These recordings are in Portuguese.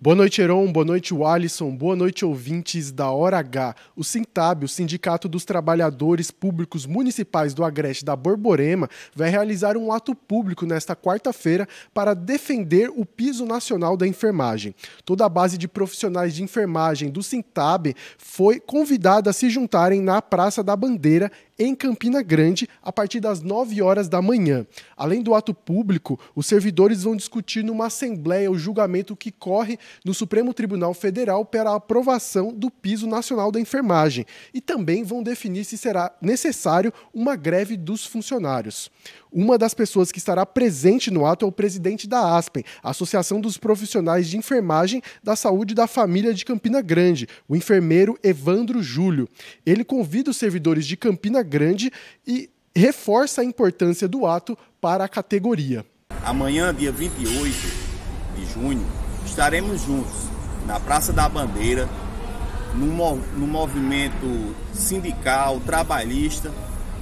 Boa noite, Heron. Boa noite, Alisson. Boa noite, ouvintes da Hora H. O Sintab, o Sindicato dos Trabalhadores Públicos Municipais do Agreste da Borborema, vai realizar um ato público nesta quarta-feira para defender o piso nacional da enfermagem. Toda a base de profissionais de enfermagem do Sintab foi convidada a se juntarem na Praça da Bandeira em Campina Grande a partir das 9 horas da manhã. Além do ato público, os servidores vão discutir numa assembleia o julgamento que corre no Supremo Tribunal Federal para a aprovação do piso nacional da enfermagem e também vão definir se será necessário uma greve dos funcionários. Uma das pessoas que estará presente no ato é o presidente da ASPEN, Associação dos Profissionais de Enfermagem da Saúde da Família de Campina Grande, o enfermeiro Evandro Júlio. Ele convida os servidores de Campina Grande e reforça a importância do ato para a categoria. Amanhã, dia 28 de junho, estaremos juntos na Praça da Bandeira, no, movimento sindical, trabalhista,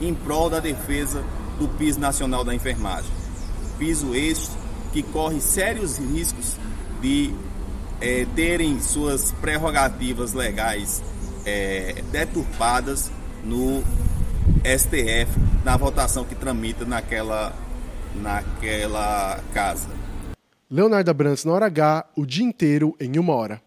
em prol da defesa do piso nacional da enfermagem. Piso este que corre sérios riscos de é, terem suas prerrogativas legais é, deturpadas no STF, na votação que tramita naquela, naquela casa. Leonardo Abrantes na hora H, o dia inteiro em uma hora.